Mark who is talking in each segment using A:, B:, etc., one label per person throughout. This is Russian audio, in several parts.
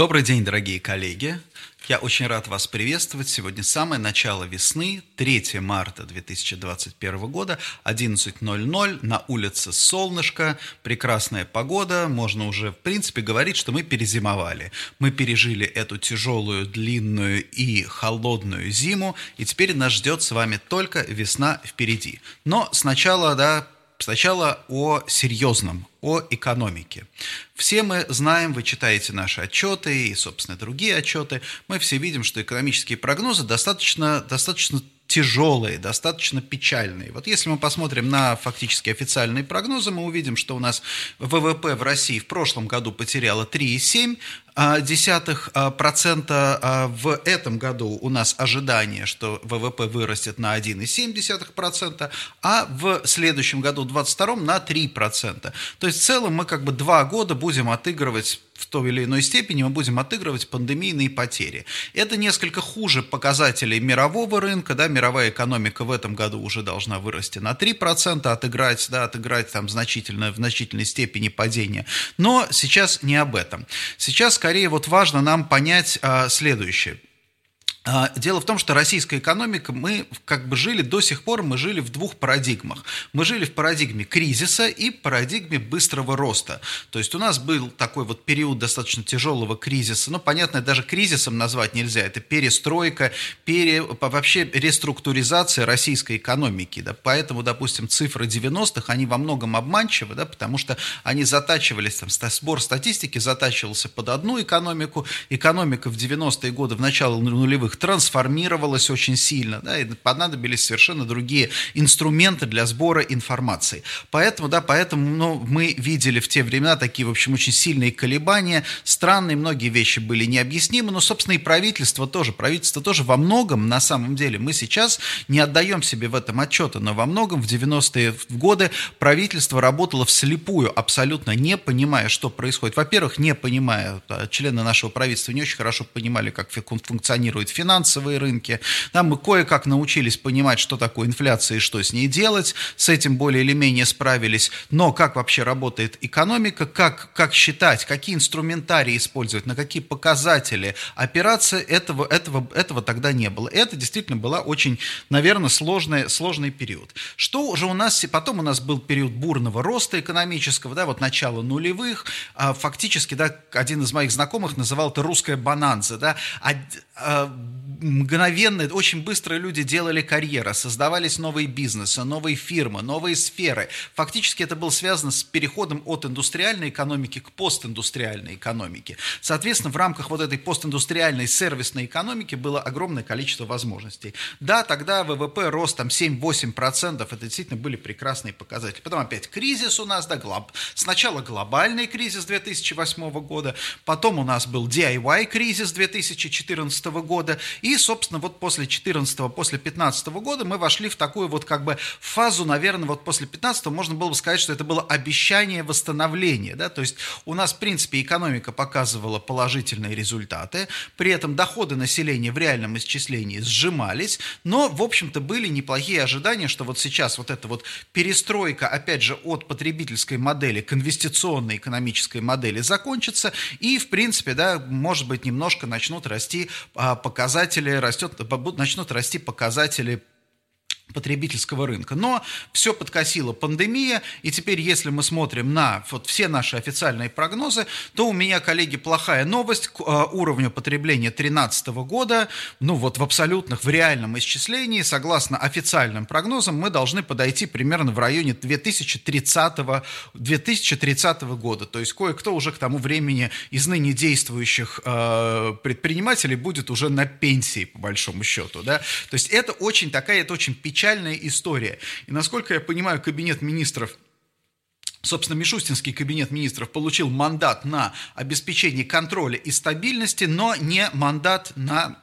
A: Добрый день, дорогие коллеги. Я очень рад вас приветствовать. Сегодня самое начало весны, 3 марта 2021 года, 11.00, на улице солнышко, прекрасная погода. Можно уже, в принципе, говорить, что мы перезимовали. Мы пережили эту тяжелую, длинную и холодную зиму, и теперь нас ждет с вами только весна впереди. Но сначала, да, Сначала о серьезном, о экономике. Все мы знаем, вы читаете наши отчеты и, собственно, другие отчеты, мы все видим, что экономические прогнозы достаточно, достаточно тяжелые, достаточно печальные. Вот если мы посмотрим на фактически официальные прогнозы, мы увидим, что у нас ВВП в России в прошлом году потеряло 3,7, а, десятых а, процента а, в этом году у нас ожидание, что ВВП вырастет на 1,7 процента, а в следующем году, 22 на 3 процента. То есть в целом мы как бы два года будем отыгрывать в той или иной степени мы будем отыгрывать пандемийные потери. Это несколько хуже показателей мирового рынка, да, мировая экономика в этом году уже должна вырасти на 3%, отыграть, да, отыграть там значительно, в значительной степени падения. Но сейчас не об этом. Сейчас скорее вот важно нам понять а, следующее. А, дело в том, что российская экономика, мы как бы жили до сих пор, мы жили в двух парадигмах. Мы жили в парадигме кризиса и парадигме быстрого роста. То есть у нас был такой вот период достаточно тяжелого кризиса. Ну, понятно, даже кризисом назвать нельзя. Это перестройка, пере, вообще реструктуризация российской экономики. Да? Поэтому, допустим, цифры 90-х, они во многом обманчивы, да? потому что они затачивались, там, сбор статистики затачивался под одну экономику. Экономика в 90-е годы, в начало нулевых их трансформировалась очень сильно, да, и понадобились совершенно другие инструменты для сбора информации. Поэтому, да, поэтому ну, мы видели в те времена такие, в общем, очень сильные колебания, странные, многие вещи были необъяснимы, но, собственно, и правительство тоже, правительство тоже во многом, на самом деле, мы сейчас не отдаем себе в этом отчета, но во многом в 90-е годы правительство работало вслепую, абсолютно не понимая, что происходит. Во-первых, не понимая, члены нашего правительства не очень хорошо понимали, как функционирует финансовые рынки. Да, мы кое-как научились понимать, что такое инфляция и что с ней делать. С этим более или менее справились. Но как вообще работает экономика, как, как считать, какие инструментарии использовать, на какие показатели опираться, этого, этого, этого тогда не было. Это действительно была очень, наверное, сложный, сложный период. Что уже у нас, потом у нас был период бурного роста экономического, да, вот начало нулевых, а фактически, да, один из моих знакомых называл это русская бананза, да, а, мгновенно, очень быстро люди делали карьеры, создавались новые бизнесы, новые фирмы, новые сферы. Фактически это было связано с переходом от индустриальной экономики к постиндустриальной экономике. Соответственно, в рамках вот этой постиндустриальной сервисной экономики было огромное количество возможностей. Да, тогда ВВП рос там 7-8%, это действительно были прекрасные показатели. Потом опять кризис у нас, да, глоб... сначала глобальный кризис 2008 года, потом у нас был DIY кризис 2014 года, и, собственно, вот после 14 после 15 года мы вошли в такую вот как бы фазу, наверное, вот после 15 можно было бы сказать, что это было обещание восстановления, да, то есть у нас, в принципе, экономика показывала положительные результаты, при этом доходы населения в реальном исчислении сжимались, но, в общем-то, были неплохие ожидания, что вот сейчас вот эта вот перестройка, опять же, от потребительской модели к инвестиционной экономической модели закончится, и, в принципе, да, может быть, немножко начнут расти а, показатели, растет, начнут расти показатели потребительского рынка. Но все подкосила пандемия, и теперь, если мы смотрим на вот все наши официальные прогнозы, то у меня, коллеги, плохая новость к э, уровню потребления 2013 года, ну вот в абсолютных, в реальном исчислении, согласно официальным прогнозам, мы должны подойти примерно в районе 2030, 2030 года. То есть кое-кто уже к тому времени из ныне действующих э, предпринимателей будет уже на пенсии, по большому счету. Да? То есть это очень такая, это очень печальная печальная история. И насколько я понимаю, кабинет министров Собственно, Мишустинский кабинет министров получил мандат на обеспечение контроля и стабильности, но не мандат на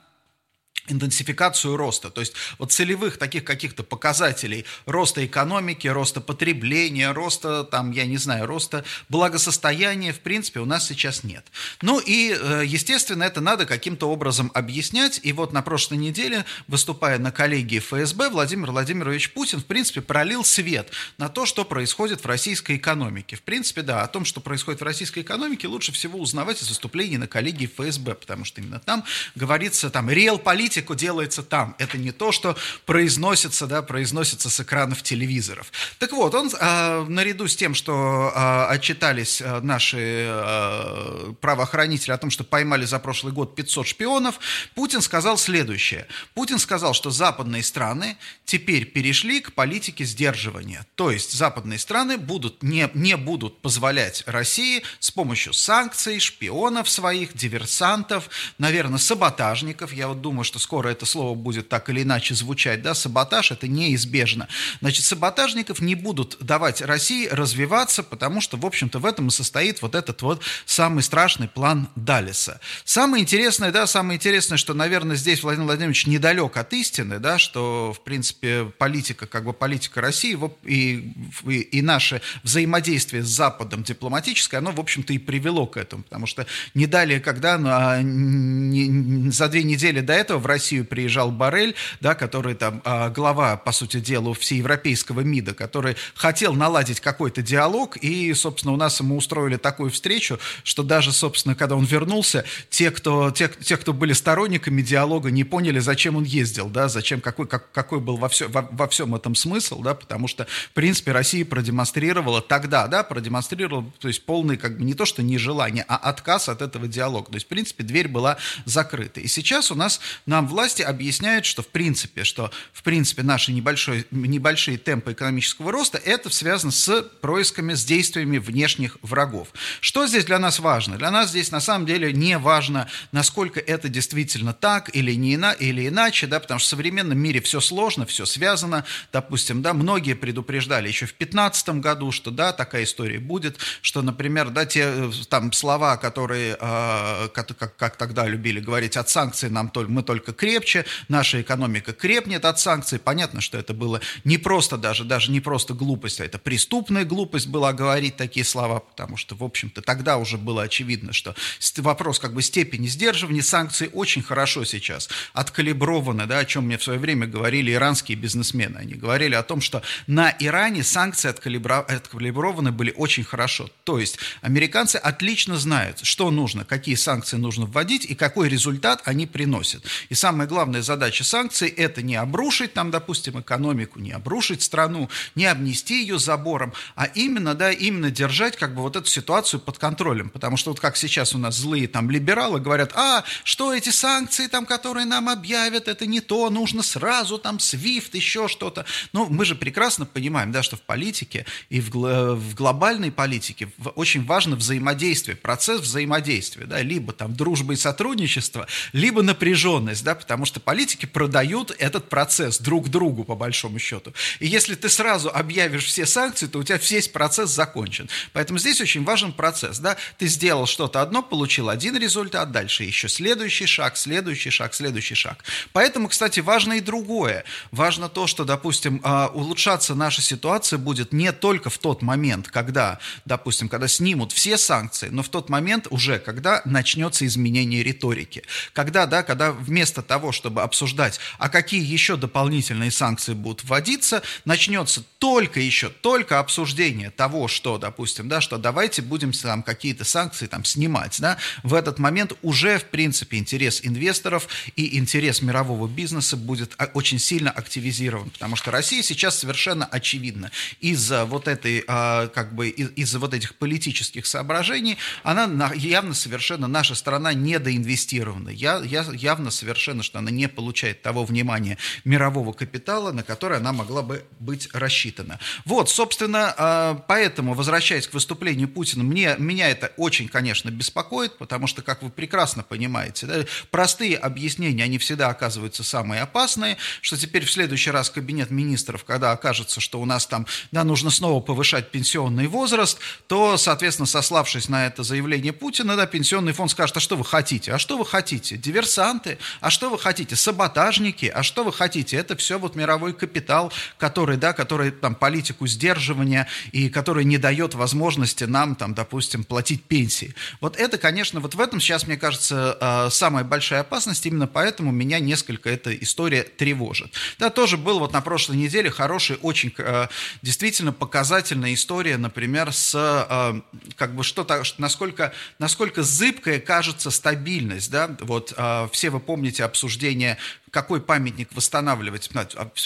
A: интенсификацию роста. То есть вот целевых таких каких-то показателей роста экономики, роста потребления, роста, там, я не знаю, роста благосостояния, в принципе, у нас сейчас нет. Ну и, э, естественно, это надо каким-то образом объяснять. И вот на прошлой неделе, выступая на коллегии ФСБ, Владимир Владимирович Путин, в принципе, пролил свет на то, что происходит в российской экономике. В принципе, да, о том, что происходит в российской экономике, лучше всего узнавать из выступлений на коллегии ФСБ, потому что именно там говорится, там, реал политика политику делается там. Это не то, что произносится, да, произносится с экранов телевизоров. Так вот, он э, наряду с тем, что э, отчитались э, наши э, правоохранители о том, что поймали за прошлый год 500 шпионов, Путин сказал следующее. Путин сказал, что западные страны теперь перешли к политике сдерживания. То есть западные страны будут, не, не будут позволять России с помощью санкций, шпионов своих, диверсантов, наверное, саботажников. Я вот думаю, что скоро это слово будет так или иначе звучать, да, саботаж, это неизбежно. Значит, саботажников не будут давать России развиваться, потому что, в общем-то, в этом и состоит вот этот вот самый страшный план Далиса. Самое интересное, да, самое интересное, что, наверное, здесь Владимир Владимирович недалек от истины, да, что, в принципе, политика, как бы политика России и, и, и наше взаимодействие с Западом дипломатическое, оно, в общем-то, и привело к этому, потому что не далее, когда ну, а, не, за две недели до этого в Россию приезжал Барель, да, который там а, глава, по сути дела, всеевропейского МИДа, который хотел наладить какой-то диалог, и, собственно, у нас ему устроили такую встречу, что даже, собственно, когда он вернулся, те, кто, те, те, кто были сторонниками диалога, не поняли, зачем он ездил, да, зачем, какой, как, какой был во, все, во, во всем этом смысл, да, потому что, в принципе, Россия продемонстрировала тогда, да, продемонстрировала, то есть полный, как бы, не то, что нежелание, а отказ от этого диалога. То есть, в принципе, дверь была закрыта. И сейчас у нас на власти объясняют, что в принципе, что в принципе наши небольшой, небольшие темпы экономического роста, это связано с происками, с действиями внешних врагов. Что здесь для нас важно? Для нас здесь на самом деле не важно, насколько это действительно так или не ина, или иначе, да, потому что в современном мире все сложно, все связано. Допустим, да, многие предупреждали еще в 2015 году, что да, такая история будет, что, например, да, те э, там слова, которые, э, как, как, как тогда любили говорить, от санкций нам только, мы только крепче, наша экономика крепнет от санкций. Понятно, что это было не просто даже, даже не просто глупость, а это преступная глупость была говорить такие слова, потому что, в общем-то, тогда уже было очевидно, что вопрос как бы степени сдерживания санкций очень хорошо сейчас откалиброваны, да, о чем мне в свое время говорили иранские бизнесмены. Они говорили о том, что на Иране санкции откалиброваны были очень хорошо. То есть американцы отлично знают, что нужно, какие санкции нужно вводить и какой результат они приносят. И самая главная задача санкций – это не обрушить там, допустим, экономику, не обрушить страну, не обнести ее забором, а именно, да, именно держать как бы вот эту ситуацию под контролем. Потому что вот как сейчас у нас злые там либералы говорят, а, что эти санкции там, которые нам объявят, это не то, нужно сразу там SWIFT, еще что-то. Но мы же прекрасно понимаем, да, что в политике и в, в глобальной политике очень важно взаимодействие, процесс взаимодействия, да, либо там дружба и сотрудничество, либо напряженность да, потому что политики продают этот процесс друг другу, по большому счету. И если ты сразу объявишь все санкции, то у тебя весь процесс закончен. Поэтому здесь очень важен процесс, да, ты сделал что-то одно, получил один результат, дальше еще следующий шаг, следующий шаг, следующий шаг. Поэтому, кстати, важно и другое. Важно то, что, допустим, а, улучшаться наша ситуация будет не только в тот момент, когда, допустим, когда снимут все санкции, но в тот момент уже, когда начнется изменение риторики. Когда, да, когда вместо вместо того, чтобы обсуждать, а какие еще дополнительные санкции будут вводиться, начнется только еще, только обсуждение того, что, допустим, да, что давайте будем там какие-то санкции там снимать, да, в этот момент уже, в принципе, интерес инвесторов и интерес мирового бизнеса будет очень сильно активизирован, потому что Россия сейчас совершенно очевидно из-за вот этой, а, как бы, из-за вот этих политических соображений, она явно совершенно, наша страна недоинвестирована, я, я, явно совершенно совершенно, что она не получает того внимания мирового капитала, на которое она могла бы быть рассчитана. Вот, собственно, а, поэтому, возвращаясь к выступлению Путина, мне, меня это очень, конечно, беспокоит, потому что, как вы прекрасно понимаете, да, простые объяснения, они всегда оказываются самые опасные, что теперь в следующий раз кабинет министров, когда окажется, что у нас там, да, нужно снова повышать пенсионный возраст, то, соответственно, сославшись на это заявление Путина, да, пенсионный фонд скажет, а что вы хотите? А что вы хотите? Диверсанты? А что вы хотите? Саботажники? А что вы хотите? Это все вот мировой капитал, который, да, который там политику сдерживания и который не дает возможности нам, там, допустим, платить пенсии. Вот это, конечно, вот в этом сейчас, мне кажется, э, самая большая опасность. Именно поэтому меня несколько эта история тревожит. Да, тоже был вот на прошлой неделе хороший, очень э, действительно показательная история, например, с э, как бы что-то, насколько, насколько зыбкая кажется стабильность, да, вот все вы помните обсуждение какой памятник восстанавливать,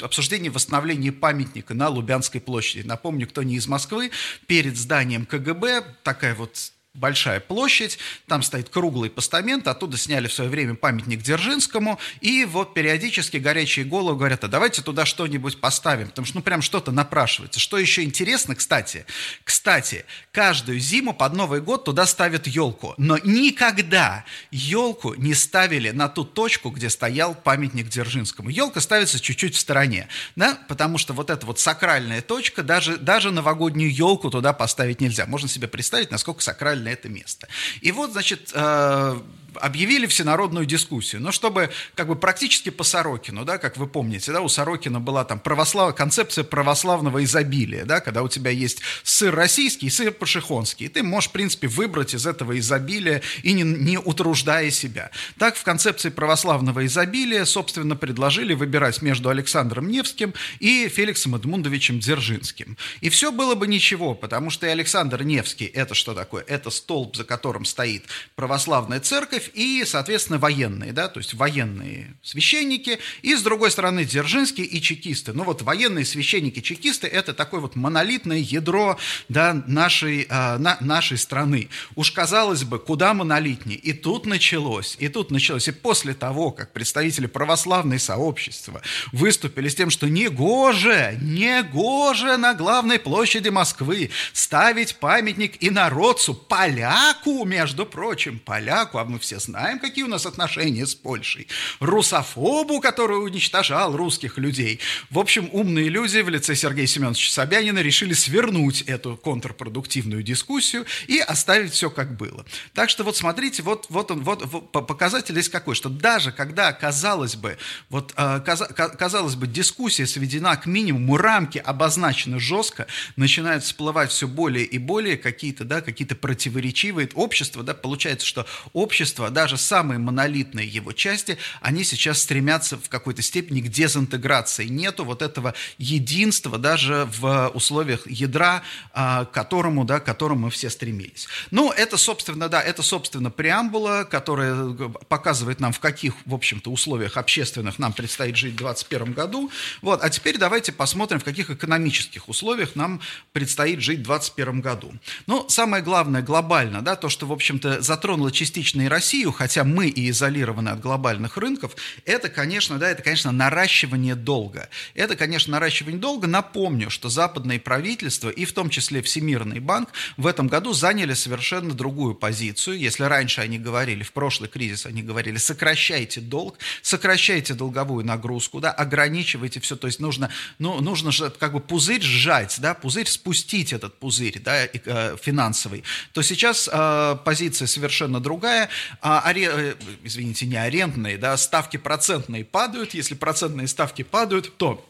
A: обсуждение восстановления памятника на Лубянской площади. Напомню, кто не из Москвы, перед зданием КГБ такая вот большая площадь, там стоит круглый постамент, оттуда сняли в свое время памятник Дзержинскому, и вот периодически горячие головы говорят, а давайте туда что-нибудь поставим, потому что ну прям что-то напрашивается. Что еще интересно, кстати, кстати, каждую зиму под Новый год туда ставят елку, но никогда елку не ставили на ту точку, где стоял памятник Дзержинскому. Елка ставится чуть-чуть в стороне, да, потому что вот эта вот сакральная точка, даже, даже новогоднюю елку туда поставить нельзя. Можно себе представить, насколько сакральная на это место. И вот, значит, э, объявили всенародную дискуссию. Но чтобы как бы практически по Сорокину, да, как вы помните, да, у Сорокина была там православ... концепция православного изобилия, да, когда у тебя есть сыр российский и сыр пашихонский. И ты можешь, в принципе, выбрать из этого изобилия и не, не утруждая себя. Так в концепции православного изобилия, собственно, предложили выбирать между Александром Невским и Феликсом Эдмундовичем Дзержинским. И все было бы ничего, потому что и Александр Невский, это что такое? Это столб, за которым стоит православная церковь, церковь и, соответственно, военные, да, то есть военные священники, и, с другой стороны, Дзержинские и чекисты. Ну вот военные священники-чекисты – это такое вот монолитное ядро да, нашей, э, на, нашей страны. Уж казалось бы, куда монолитнее. И тут началось, и тут началось. И после того, как представители православной сообщества выступили с тем, что негоже, негоже на главной площади Москвы ставить памятник инородцу, поляку, между прочим, поляку, а мы все все знаем, какие у нас отношения с Польшей. Русофобу, который уничтожал русских людей. В общем, умные люди в лице Сергея Семеновича Собянина решили свернуть эту контрпродуктивную дискуссию и оставить все как было. Так что вот смотрите, вот, вот он, вот, вот показатель есть какой, что даже когда, казалось бы, вот, э, казалось бы, дискуссия сведена к минимуму, рамки обозначены жестко, начинают всплывать все более и более какие-то, да, какие-то противоречивые общества, да, получается, что общество общества, даже самые монолитные его части, они сейчас стремятся в какой-то степени к дезинтеграции. Нету вот этого единства даже в условиях ядра, а, к которому, да, к которому мы все стремились. Ну, это, собственно, да, это, собственно, преамбула, которая показывает нам, в каких, в общем-то, условиях общественных нам предстоит жить в 2021 году. Вот, а теперь давайте посмотрим, в каких экономических условиях нам предстоит жить в 2021 году. Ну, самое главное, глобально, да, то, что, в общем-то, затронуло частично и Россию, Россию, хотя мы и изолированы от глобальных рынков, это, конечно, да, это, конечно, наращивание долга. Это, конечно, наращивание долга. Напомню, что западные правительства, и в том числе Всемирный банк, в этом году заняли совершенно другую позицию. Если раньше они говорили, в прошлый кризис они говорили, сокращайте долг, сокращайте долговую нагрузку, да, ограничивайте все, то есть нужно, ну, нужно же как бы пузырь сжать, да, пузырь спустить этот пузырь, да, э, финансовый, то сейчас э, позиция совершенно другая а, аре, э, извините, не арендные, да, ставки процентные падают, если процентные ставки падают, то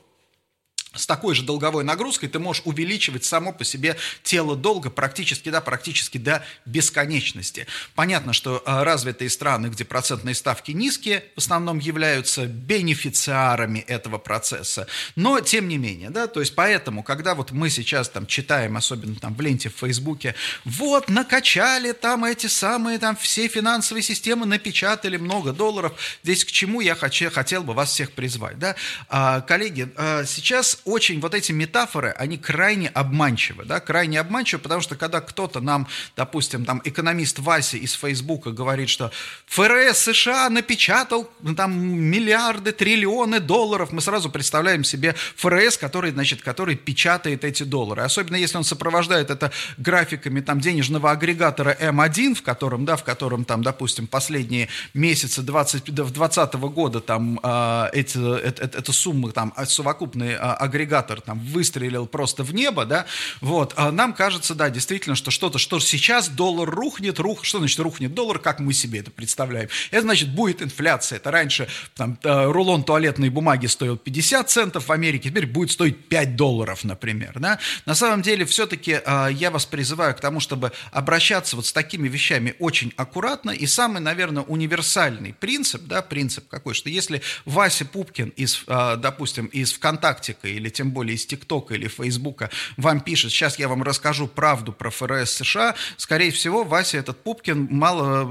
A: с такой же долговой нагрузкой ты можешь увеличивать само по себе тело долга практически, да, практически до бесконечности. Понятно, что а, развитые страны, где процентные ставки низкие, в основном являются бенефициарами этого процесса. Но, тем не менее, да, то есть поэтому, когда вот мы сейчас там читаем, особенно там в ленте в Фейсбуке, вот, накачали там эти самые там все финансовые системы, напечатали много долларов, здесь к чему я хочу, хотел бы вас всех призвать, да. А, коллеги, а, сейчас очень вот эти метафоры, они крайне обманчивы, да, крайне обманчивы, потому что когда кто-то нам, допустим, там экономист Вася из Фейсбука говорит, что ФРС США напечатал ну, там миллиарды, триллионы долларов, мы сразу представляем себе ФРС, который, значит, который печатает эти доллары. Особенно если он сопровождает это графиками там денежного агрегатора М1, в котором, да, в котором там, допустим, последние месяцы 20, 2020 года там э, эти, это, это, это суммы там совокупные э, агрегатор там выстрелил просто в небо, да, вот, а нам кажется, да, действительно, что что-то, что сейчас доллар рухнет, рух, что значит рухнет доллар, как мы себе это представляем? Это значит будет инфляция. Это раньше там э, рулон туалетной бумаги стоил 50 центов в Америке, теперь будет стоить 5 долларов, например, да. На самом деле, все-таки э, я вас призываю к тому, чтобы обращаться вот с такими вещами очень аккуратно, и самый, наверное, универсальный принцип, да, принцип какой, что если Вася Пупкин из, э, допустим, из ВКонтактика или тем более из ТикТока или Фейсбука вам пишет, сейчас я вам расскажу правду про ФРС США, скорее всего, Вася этот Пупкин мало,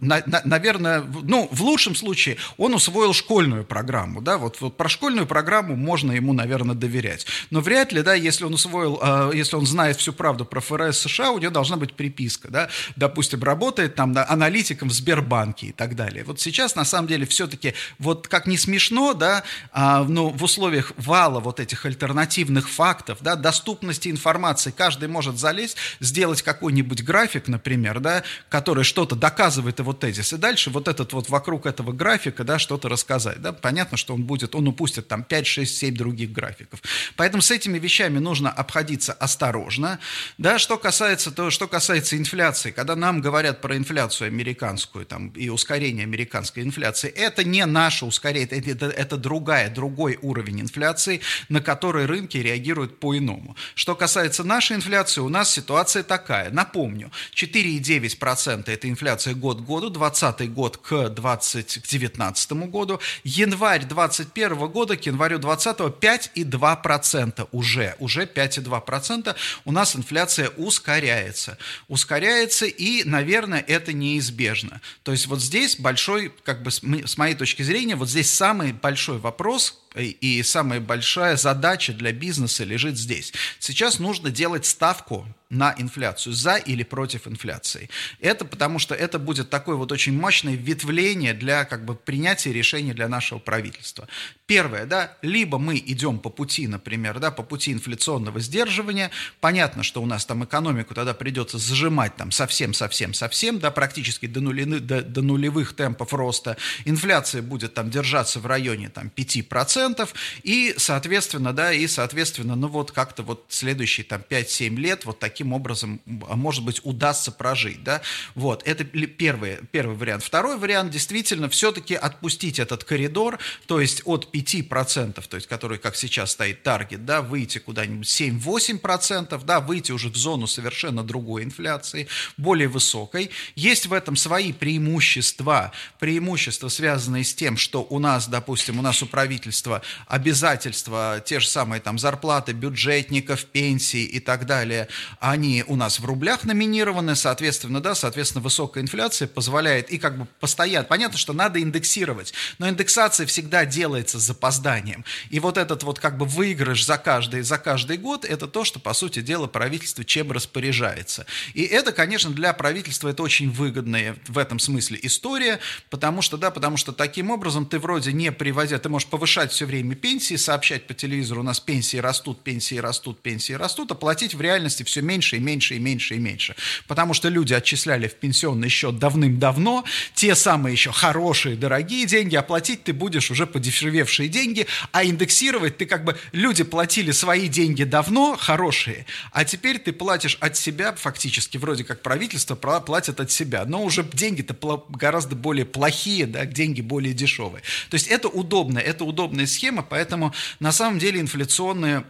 A: наверное, ну, в лучшем случае он усвоил школьную программу, да, вот, вот про школьную программу можно ему, наверное, доверять. Но вряд ли, да, если он усвоил, э, если он знает всю правду про ФРС США, у него должна быть приписка, да, допустим, работает там да, аналитиком в Сбербанке и так далее. Вот сейчас, на самом деле, все-таки, вот как не смешно, да, а, но в условиях вала вот этих альтернативных фактов, да, доступности информации, каждый может залезть, сделать какой-нибудь график, например, да, который что-то доказывает его тезис, и дальше вот этот вот вокруг этого графика, да, что-то рассказать, да, понятно, что он будет, он упустит там 5, 6, 7 других графиков. Поэтому с этими вещами нужно обходиться осторожно, да, что касается того, что касается инфляции, когда нам говорят про инфляцию американскую, там, и ускорение американской инфляции, это не наше ускорение, это, это, это другая, другой уровень инфляции, на который рынки реагируют по-иному. Что касается нашей инфляции, у нас ситуация такая. Напомню, 4,9% это инфляция год к году, 20 год к 20, к 19 году, январь 21 года к январю 20 5,2% уже, уже 5,2% у нас инфляция ускоряется. Ускоряется и, наверное, это неизбежно. То есть вот здесь большой, как бы с моей точки зрения, вот здесь самый большой вопрос, и самая большая задача для бизнеса лежит здесь. Сейчас нужно делать ставку на инфляцию, за или против инфляции. Это потому, что это будет такое вот очень мощное ветвление для как бы принятия решений для нашего правительства. Первое, да, либо мы идем по пути, например, да, по пути инфляционного сдерживания. Понятно, что у нас там экономику тогда придется зажимать там совсем-совсем-совсем, да, практически до, нули, до, до нулевых темпов роста. Инфляция будет там держаться в районе там 5%, 10%, и, соответственно, да, и, соответственно, ну вот как-то вот следующие там 5-7 лет вот таким образом, а может быть, удастся прожить, да, вот, это первый, первый вариант. Второй вариант, действительно, все-таки отпустить этот коридор, то есть от 5%, то есть который, как сейчас стоит таргет, да, выйти куда-нибудь 7-8%, да, выйти уже в зону совершенно другой инфляции, более высокой. Есть в этом свои преимущества, преимущества, связанные с тем, что у нас, допустим, у нас у правительства обязательства, те же самые там зарплаты бюджетников, пенсии и так далее, они у нас в рублях номинированы, соответственно, да, соответственно, высокая инфляция позволяет и как бы постоянно, понятно, что надо индексировать, но индексация всегда делается с запозданием. И вот этот вот как бы выигрыш за каждый, за каждый год, это то, что, по сути дела, правительство чем распоряжается. И это, конечно, для правительства это очень выгодная в этом смысле история, потому что, да, потому что таким образом ты вроде не приводя, ты можешь повышать все время пенсии, сообщать по телевизору, у нас пенсии растут, пенсии растут, пенсии растут, а платить в реальности все меньше и меньше и меньше и меньше. Потому что люди отчисляли в пенсионный счет давным-давно, те самые еще хорошие, дорогие деньги, оплатить ты будешь уже подешевевшие деньги, а индексировать ты как бы, люди платили свои деньги давно, хорошие, а теперь ты платишь от себя, фактически, вроде как правительство платит от себя, но уже деньги-то гораздо более плохие, да, деньги более дешевые. То есть это удобно, это удобная схема, поэтому на самом деле инфляционные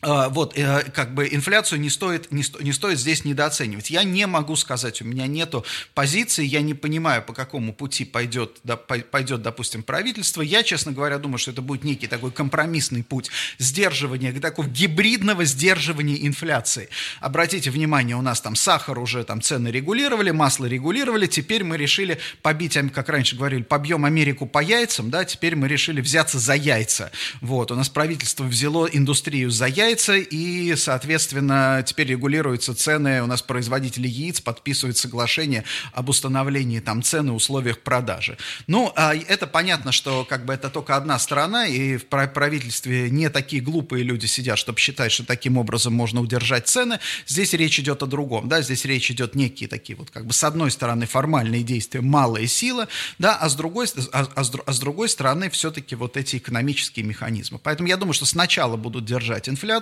A: вот, э, как бы инфляцию не стоит, не, сто, не стоит здесь недооценивать. Я не могу сказать, у меня нету позиции, я не понимаю, по какому пути пойдет, да, пойдет, допустим, правительство. Я, честно говоря, думаю, что это будет некий такой компромиссный путь сдерживания, такого гибридного сдерживания инфляции. Обратите внимание, у нас там сахар уже там цены регулировали, масло регулировали, теперь мы решили побить, как раньше говорили, побьем Америку по яйцам, да, теперь мы решили взяться за яйца. Вот, у нас правительство взяло индустрию за яйца, яйца, и, соответственно, теперь регулируются цены, у нас производители яиц подписывают соглашение об установлении там цены условиях продажи. Ну, а это понятно, что как бы это только одна сторона, и в правительстве не такие глупые люди сидят, чтобы считать, что таким образом можно удержать цены. Здесь речь идет о другом, да, здесь речь идет некие такие вот как бы с одной стороны формальные действия, малая сила, да, а с другой, а, а, а с другой стороны все-таки вот эти экономические механизмы. Поэтому я думаю, что сначала будут держать инфляцию,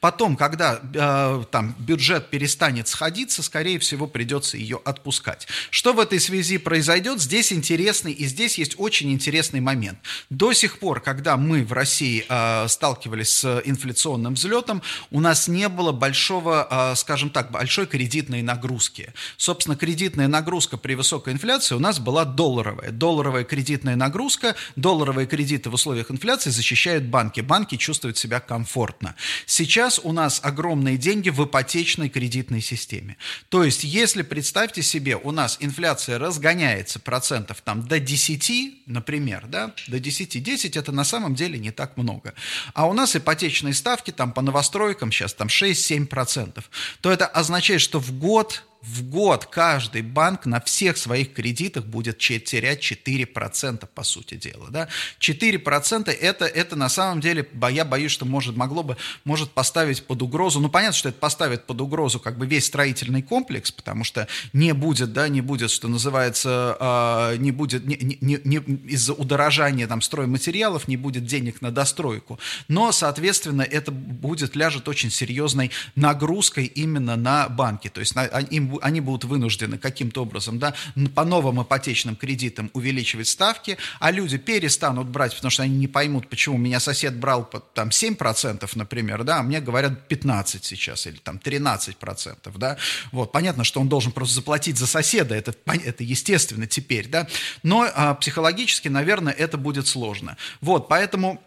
A: потом, когда э, там бюджет перестанет сходиться, скорее всего, придется ее отпускать. Что в этой связи произойдет? Здесь интересный, и здесь есть очень интересный момент. До сих пор, когда мы в России э, сталкивались с инфляционным взлетом, у нас не было большого, э, скажем так, большой кредитной нагрузки. Собственно, кредитная нагрузка при высокой инфляции у нас была долларовая. Долларовая кредитная нагрузка, долларовые кредиты в условиях инфляции защищают банки. Банки чувствуют себя комфортно. Сейчас у нас огромные деньги в ипотечной кредитной системе. То есть, если, представьте себе, у нас инфляция разгоняется процентов там до 10, например, да, до 10, 10 это на самом деле не так много. А у нас ипотечные ставки там по новостройкам сейчас там 6-7%, то это означает, что в год в год каждый банк на всех своих кредитах будет терять 4%, по сути дела. Да? 4% это, это на самом деле, я боюсь, что может, могло бы, может поставить под угрозу, ну понятно, что это поставит под угрозу как бы весь строительный комплекс, потому что не будет, да, не будет, что называется, э, не будет, не, не, не, из-за удорожания там стройматериалов не будет денег на достройку, но, соответственно, это будет, ляжет очень серьезной нагрузкой именно на банки, то есть на, им они будут вынуждены каким-то образом да, по новым ипотечным кредитам увеличивать ставки, а люди перестанут брать, потому что они не поймут, почему меня сосед брал там 7%, например, да, а мне говорят 15 сейчас или там 13%, да, вот, понятно, что он должен просто заплатить за соседа, это, это естественно теперь, да, но а, психологически, наверное, это будет сложно. Вот, поэтому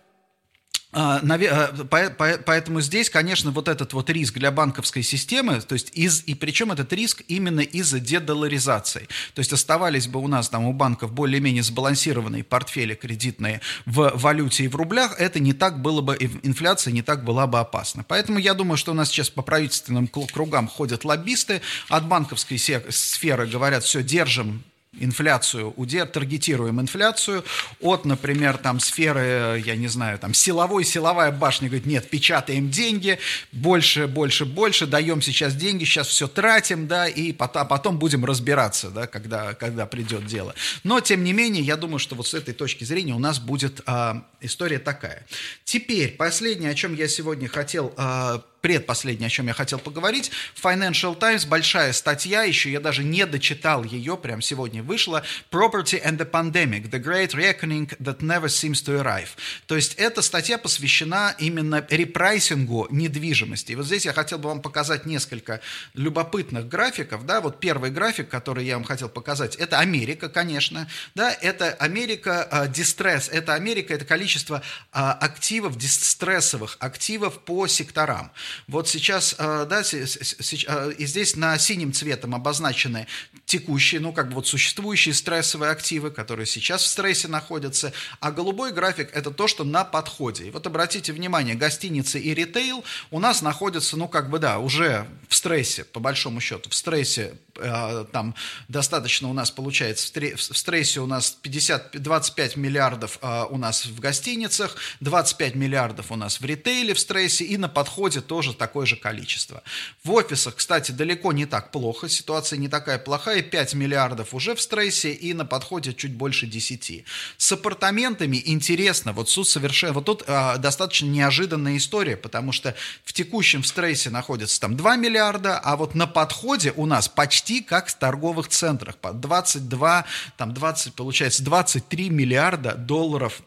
A: поэтому здесь, конечно, вот этот вот риск для банковской системы, то есть из, и причем этот риск именно из-за дедоларизации. То есть оставались бы у нас там у банков более-менее сбалансированные портфели кредитные в валюте и в рублях, это не так было бы, инфляция не так была бы опасна. Поэтому я думаю, что у нас сейчас по правительственным кругам ходят лоббисты, от банковской сферы говорят, все, держим инфляцию, таргетируем инфляцию от, например, там сферы, я не знаю, там силовой, силовая башня говорит, нет, печатаем деньги, больше, больше, больше, даем сейчас деньги, сейчас все тратим, да, и потом, а потом будем разбираться, да, когда, когда придет дело. Но, тем не менее, я думаю, что вот с этой точки зрения у нас будет а, история такая. Теперь, последнее, о чем я сегодня хотел а, предпоследнее, о чем я хотел поговорить. Financial Times, большая статья, еще я даже не дочитал ее, прям сегодня вышла. Property and the Pandemic, The Great Reckoning That Never Seems to Arrive. То есть эта статья посвящена именно репрайсингу недвижимости. И вот здесь я хотел бы вам показать несколько любопытных графиков. Да, вот первый график, который я вам хотел показать, это Америка, конечно. Да, это Америка э, дистресс, это Америка, это количество э, активов, дистрессовых активов по секторам. Вот сейчас, э, да, э, и здесь на синим цветом обозначены текущие, ну, как бы вот существующие стрессовые активы, которые сейчас в стрессе находятся, а голубой график – это то, что на подходе. И вот обратите внимание, гостиницы и ритейл у нас находятся, ну, как бы, да, уже в стрессе, по большому счету, в стрессе там достаточно у нас получается, в стрессе у нас 50, 25 миллиардов э, у нас в гостиницах, 25 миллиардов у нас в ритейле в стрессе, и на подходе тоже такое же количество. В офисах, кстати, далеко не так плохо, ситуация не такая плохая, 5 миллиардов уже в стрессе, и на подходе чуть больше 10. С апартаментами интересно, вот тут совершенно, вот тут э, достаточно неожиданная история, потому что в текущем стрессе находится там 2 миллиарда, а вот на подходе у нас почти почти как в торговых центрах. По 22, там 20, получается, 23 миллиарда долларов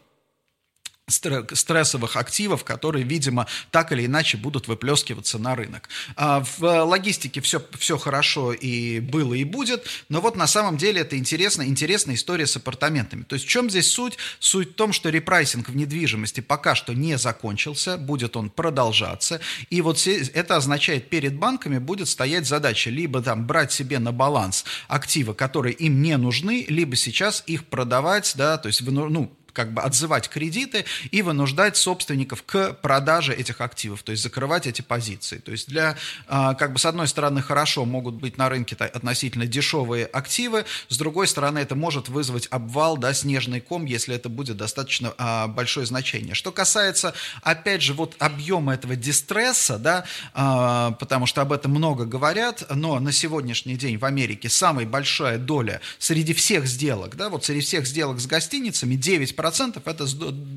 A: стрессовых активов, которые, видимо, так или иначе будут выплескиваться на рынок. А в логистике все, все хорошо и было, и будет, но вот на самом деле это интересная, интересная история с апартаментами. То есть в чем здесь суть? Суть в том, что repricing в недвижимости пока что не закончился, будет он продолжаться, и вот это означает, перед банками будет стоять задача либо там брать себе на баланс активы, которые им не нужны, либо сейчас их продавать, да, то есть ну, как бы отзывать кредиты и вынуждать собственников к продаже этих активов, то есть закрывать эти позиции. То есть для, а, как бы с одной стороны, хорошо могут быть на рынке относительно дешевые активы, с другой стороны, это может вызвать обвал, да, снежный ком, если это будет достаточно а, большое значение. Что касается, опять же, вот объема этого дистресса, да, а, потому что об этом много говорят, но на сегодняшний день в Америке самая большая доля среди всех сделок, да, вот среди всех сделок с гостиницами 9% это,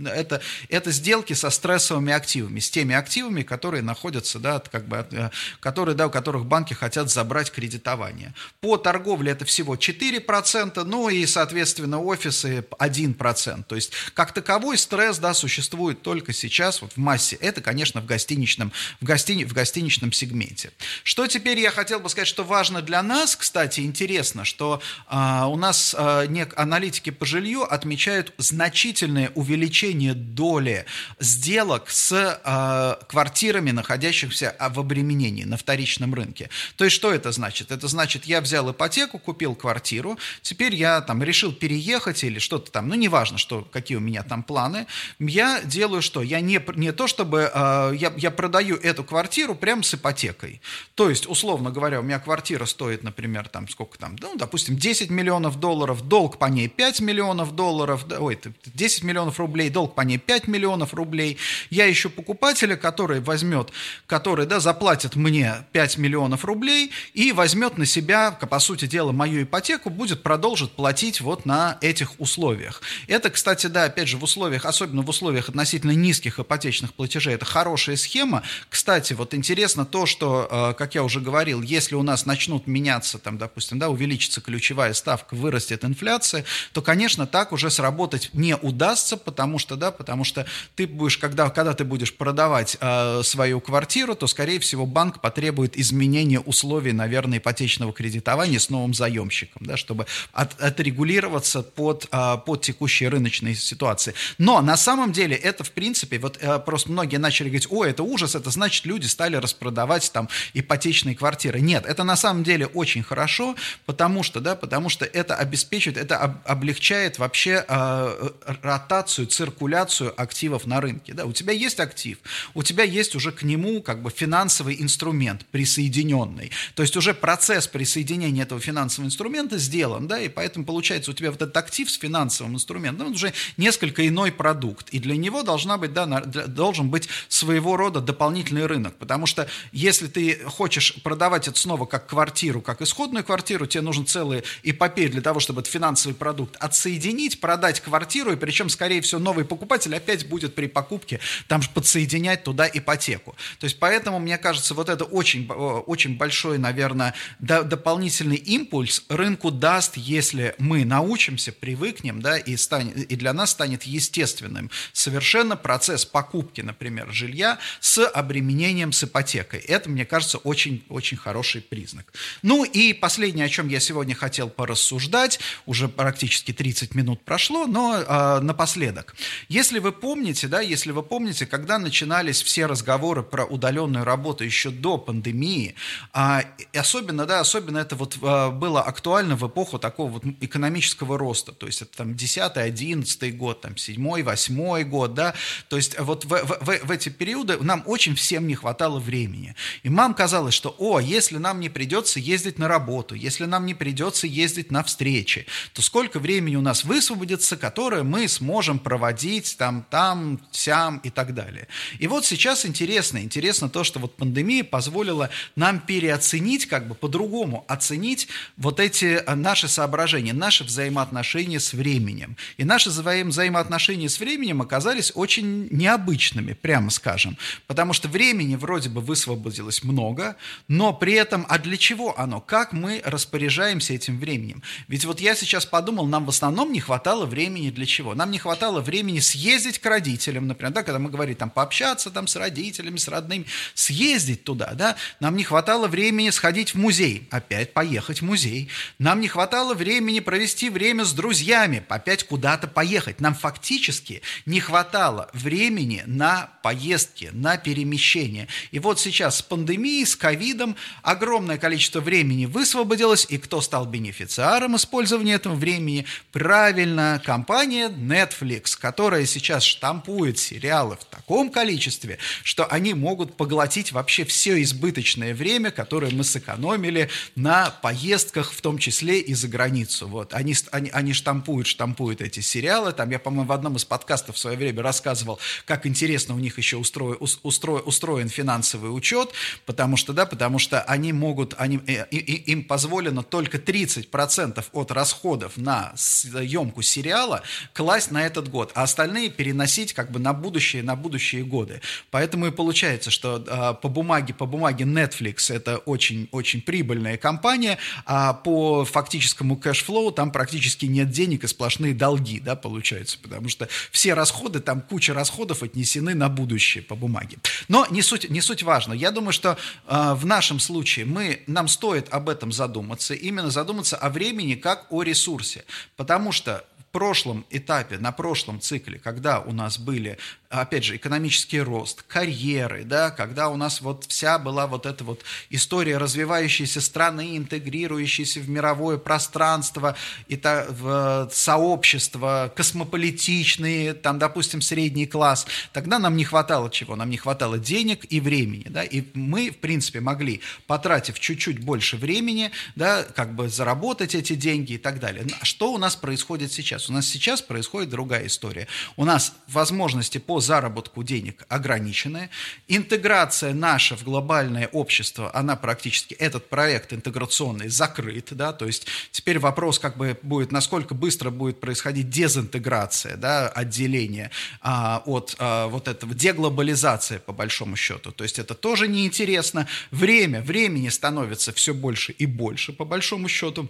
A: это, это сделки со стрессовыми активами, с теми активами, которые находятся, да, как бы, э, которые, да, у которых банки хотят забрать кредитование. По торговле это всего 4%, ну и, соответственно, офисы 1%. То есть, как таковой стресс, да, существует только сейчас, вот в массе. Это, конечно, в гостиничном, в, гостини, в гостиничном сегменте. Что теперь я хотел бы сказать, что важно для нас, кстати, интересно, что а, у нас а, нек, аналитики по жилью отмечают значительное увеличение доли сделок с а, квартирами, находящихся в обременении на вторичном рынке. То есть, что это значит? Это значит, я взял ипотеку, купил квартиру, теперь я там решил переехать или что-то там, ну, неважно, что, какие у меня там планы, я делаю что? Я не, не то, чтобы, э, я, я продаю эту квартиру прямо с ипотекой. То есть, условно говоря, у меня квартира стоит, например, там, сколько там, ну, допустим, 10 миллионов долларов, долг по ней 5 миллионов долларов, ой, 10 миллионов рублей, долг по ней 5 миллионов рублей. Я ищу покупателя, который возьмет, который, да, заплатит мне 5 миллионов рублей и возьмет на себя, по сути дела, мою ипотеку, будет продолжить платить вот на этих условиях. Это, кстати, да, опять же, в условиях, особенно в условиях относительно низких ипотечных платежей, это хорошая схема. Кстати, вот интересно то, что, э, как я уже говорил, если у нас начнут меняться, там, допустим, да, увеличится ключевая ставка, вырастет инфляция, то, конечно, так уже сработать не удастся, потому что, да, потому что ты будешь, когда, когда ты будешь продавать э, свою квартиру, то, скорее всего, банк потребует изменения условий, наверное, ипотечного кредитования с новым заемщиком, да, чтобы от, отрегулироваться под, а, под текущие рыночные ситуации. Но на самом деле это, в принципе, вот э, просто многие начали говорить, о, это ужас, это значит, люди стали распродавать там ипотечные квартиры. Нет, это на самом деле очень хорошо, потому что, да, потому что это обеспечивает, это облегчает вообще э, ротацию, циркуляцию активов на рынке. Да. У тебя есть актив, у тебя есть уже к нему как бы финансовый инструмент присоединенный. То есть уже процесс присоединения этого финансового инструмента сделан, да, и поэтому получается у тебя вот этот актив с финансовым инструментом, он уже несколько иной продукт, и для него должна быть, да, должен быть своего рода дополнительный рынок, потому что если ты хочешь продавать это снова как квартиру, как исходную квартиру, тебе нужен целый эпопей для того, чтобы этот финансовый продукт отсоединить, продать квартиру, и причем, скорее всего, новый покупатель опять будет при покупке там же подсоединять туда ипотеку. То есть поэтому, мне кажется, вот это очень, очень большой, наверное, дополнительный импульс рынку даст, если мы научимся, привыкнем, да, и, станет, и для нас станет естественным совершенно процесс покупки, например, жилья с обременением с ипотекой. Это, мне кажется, очень, очень хороший признак. Ну и последнее, о чем я сегодня хотел порассуждать, уже практически 30 минут прошло, но э, напоследок. Если вы помните, да, если вы помните, когда начинались все разговоры про удаленную работу еще до пандемии, э, особенно, да, особенно это вот э, было актуально в эпоху такого вот экономического роста, то есть это там 10-11 год, там 7-8 год, да, то есть вот в, в, в, в эти периоды нам очень всем не хватало времени. И мам казалось, что, о, если нам не придется ездить на работу, если нам не придется ездить на встречи, то сколько времени у нас высвободится, которое мы сможем проводить там, там, сям и так далее. И вот сейчас интересно, интересно то, что вот пандемия позволила нам переоценить, как бы по-другому оценить вот эти э, наши соображения, наши взаимоотношения с временем. И наши взаимоотношения с временем оказались очень необычными, прямо скажем. Потому что времени вроде бы высвободилось много, но при этом, а для чего оно? Как мы распоряжаемся этим временем? Ведь вот я сейчас подумал, нам в основном не хватало времени для чего? Нам не хватало времени съездить к родителям, например, да, когда мы говорим там пообщаться там с родителями, с родными, съездить туда, да, нам не хватало времени сходить в музей, опять поехать в музей. Нам не хватало времени провести время с друзьями, опять куда-то поехать. Нам фактически не хватало времени на поездки, на перемещение. И вот сейчас с пандемией, с ковидом огромное количество времени высвободилось, и кто стал бенефициаром использования этого времени? Правильно, компания Netflix, которая сейчас штампует сериалы в таком количестве, что они могут поглотить вообще все избыточное время, которое мы сэкономили на поездках, в том числе и за границу. Вот. Они, они, они штампуют, штампуют эти сериалы. Там я, по-моему, в одном из подкастов в свое время рассказывал, как интересно у них еще устроен, устроен, устроен финансовый учет, потому что, да, потому что они могут, они, э, им позволено только 30% от расходов на съемку сериала класть на этот год, а остальные переносить как бы на будущее, на будущие годы. Поэтому и получается, что э, по бумаге, по бумаге Netflix это очень-очень прибыльная компания, а по фактическому cash flow там практически нет денег и сплошные долги, да, получается, потому что все расходы, там куча расходов отнесены на будущее по бумаге. Но не суть, не суть важно. Я думаю, что э, в нашем случае мы, нам стоит об этом задуматься, именно задуматься о времени как о ресурсе, потому что прошлом этапе, на прошлом цикле, когда у нас были опять же, экономический рост, карьеры, да, когда у нас вот вся была вот эта вот история развивающейся страны, интегрирующейся в мировое пространство, и та, в сообщество, космополитичные, там, допустим, средний класс, тогда нам не хватало чего? Нам не хватало денег и времени, да, и мы, в принципе, могли, потратив чуть-чуть больше времени, да, как бы заработать эти деньги и так далее. Что у нас происходит сейчас? У нас сейчас происходит другая история. У нас возможности по заработку денег ограниченная. Интеграция наша в глобальное общество, она практически, этот проект интеграционный закрыт, да, то есть теперь вопрос как бы будет, насколько быстро будет происходить дезинтеграция, да, отделение а, от а, вот этого, деглобализация по большому счету, то есть это тоже неинтересно. Время, времени становится все больше и больше по большому счету.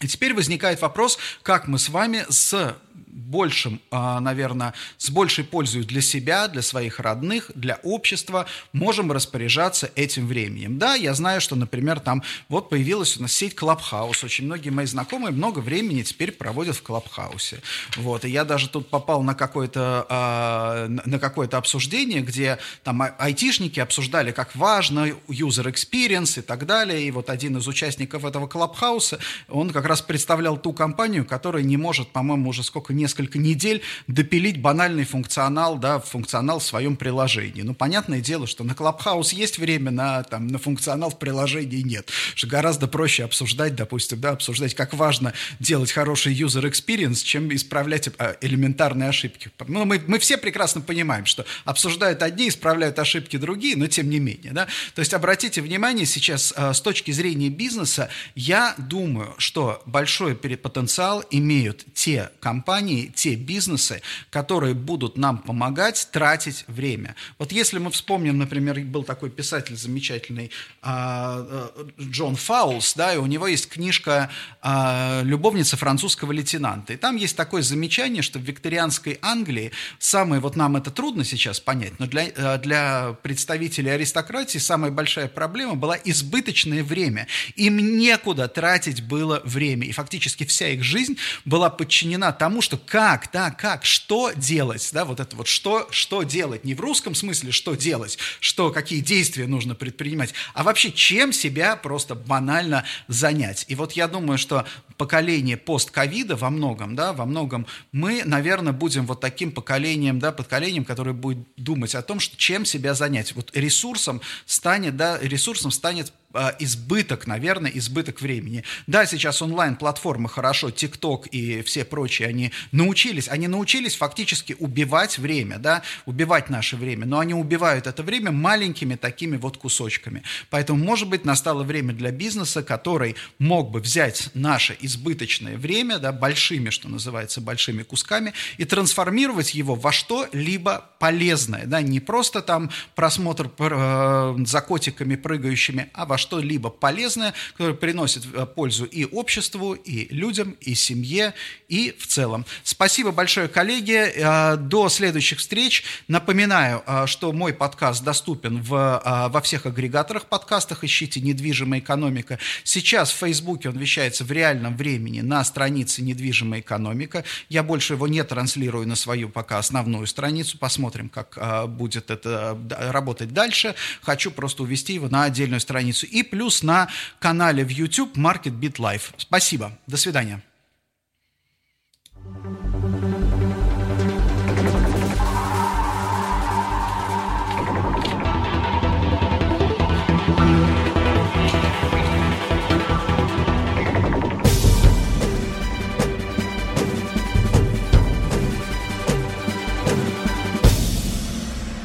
A: И теперь возникает вопрос, как мы с вами с большим, а, наверное, с большей пользой для себя, для своих родных, для общества можем распоряжаться этим временем. Да, я знаю, что, например, там вот появилась у нас сеть Клабхаус. Очень многие мои знакомые много времени теперь проводят в Клабхаусе. Вот, и я даже тут попал на какое-то а, на какое-то обсуждение, где там а, айтишники обсуждали, как важно user experience и так далее. И вот один из участников этого Клабхауса, он как раз представлял ту компанию, которая не может, по-моему, уже сколько не несколько недель допилить банальный функционал, да, функционал в своем приложении. Ну, понятное дело, что на Clubhouse есть время, на, там, на функционал в приложении нет. Что гораздо проще обсуждать, допустим, да, обсуждать, как важно делать хороший user experience, чем исправлять а, элементарные ошибки. Ну, мы, мы все прекрасно понимаем, что обсуждают одни, исправляют ошибки другие, но тем не менее. Да? То есть обратите внимание сейчас а, с точки зрения бизнеса, я думаю, что большой потенциал имеют те компании, компании, те бизнесы, которые будут нам помогать тратить время. Вот если мы вспомним, например, был такой писатель замечательный а, э, Джон Фаулс, да, и у него есть книжка а, «Любовница французского лейтенанта». И там есть такое замечание, что в викторианской Англии самое, вот нам это трудно сейчас понять, но для, э, для представителей аристократии самая большая проблема была избыточное время. Им некуда тратить было время. И фактически вся их жизнь была подчинена тому, что как, да, как, что делать, да, вот это вот что, что делать, не в русском смысле, что делать, что, какие действия нужно предпринимать, а вообще чем себя просто банально занять. И вот я думаю, что поколение постковида во многом, да, во многом мы, наверное, будем вот таким поколением, да, поколением, которое будет думать о том, что чем себя занять. Вот ресурсом станет, да, ресурсом станет а, избыток, наверное, избыток времени. Да, сейчас онлайн-платформы хорошо, ТикТок и все прочие, они научились, они научились фактически убивать время, да, убивать наше время, но они убивают это время маленькими такими вот кусочками. Поэтому, может быть, настало время для бизнеса, который мог бы взять наше избыточное время, да, большими, что называется, большими кусками, и трансформировать его во что-либо полезное, да, не просто там просмотр э, за котиками прыгающими, а во что-либо полезное, которое приносит э, пользу и обществу, и людям, и семье, и в целом. Спасибо большое, коллеги. Э, до следующих встреч. Напоминаю, что мой подкаст доступен в, во всех агрегаторах подкастах. Ищите «Недвижимая экономика». Сейчас в Фейсбуке он вещается в реальном времени на странице «Недвижимая экономика». Я больше его не транслирую на свою пока основную страницу. Посмотрим, как а, будет это работать дальше. Хочу просто увести его на отдельную страницу. И плюс на канале в YouTube Market Beat Life. Спасибо. До свидания. thank you